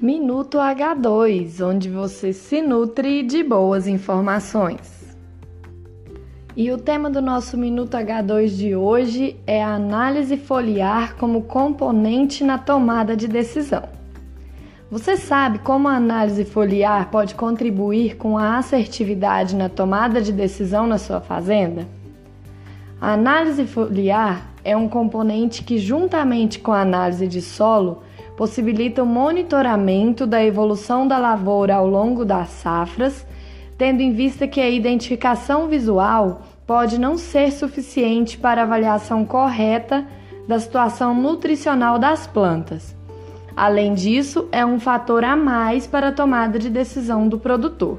Minuto H2, onde você se nutre de boas informações. E o tema do nosso Minuto H2 de hoje é a análise foliar como componente na tomada de decisão. Você sabe como a análise foliar pode contribuir com a assertividade na tomada de decisão na sua fazenda? A análise foliar é um componente que, juntamente com a análise de solo, possibilita o monitoramento da evolução da lavoura ao longo das safras, tendo em vista que a identificação visual pode não ser suficiente para a avaliação correta da situação nutricional das plantas. Além disso, é um fator a mais para a tomada de decisão do produtor.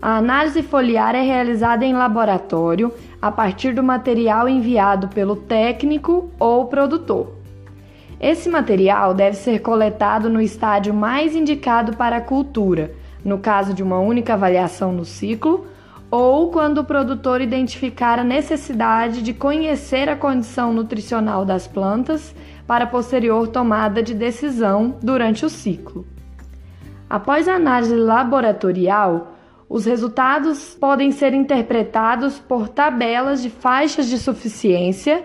A análise foliar é realizada em laboratório a partir do material enviado pelo técnico ou produtor. Esse material deve ser coletado no estádio mais indicado para a cultura, no caso de uma única avaliação no ciclo, ou quando o produtor identificar a necessidade de conhecer a condição nutricional das plantas para posterior tomada de decisão durante o ciclo. Após a análise laboratorial, os resultados podem ser interpretados por tabelas de faixas de suficiência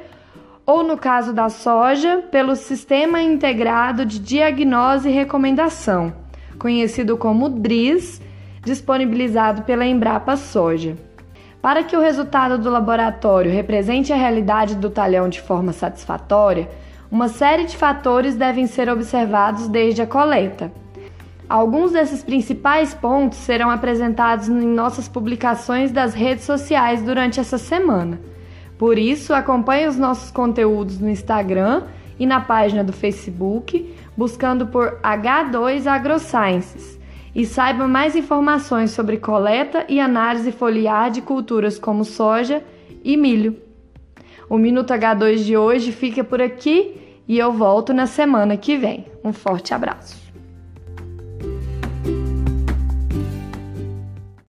ou no caso da soja, pelo Sistema Integrado de Diagnose e Recomendação, conhecido como DRIS, disponibilizado pela Embrapa Soja. Para que o resultado do laboratório represente a realidade do talhão de forma satisfatória, uma série de fatores devem ser observados desde a coleta. Alguns desses principais pontos serão apresentados em nossas publicações das redes sociais durante essa semana. Por isso, acompanhe os nossos conteúdos no Instagram e na página do Facebook, buscando por H2 AgroSciences. E saiba mais informações sobre coleta e análise foliar de culturas como soja e milho. O Minuto H2 de hoje fica por aqui e eu volto na semana que vem. Um forte abraço.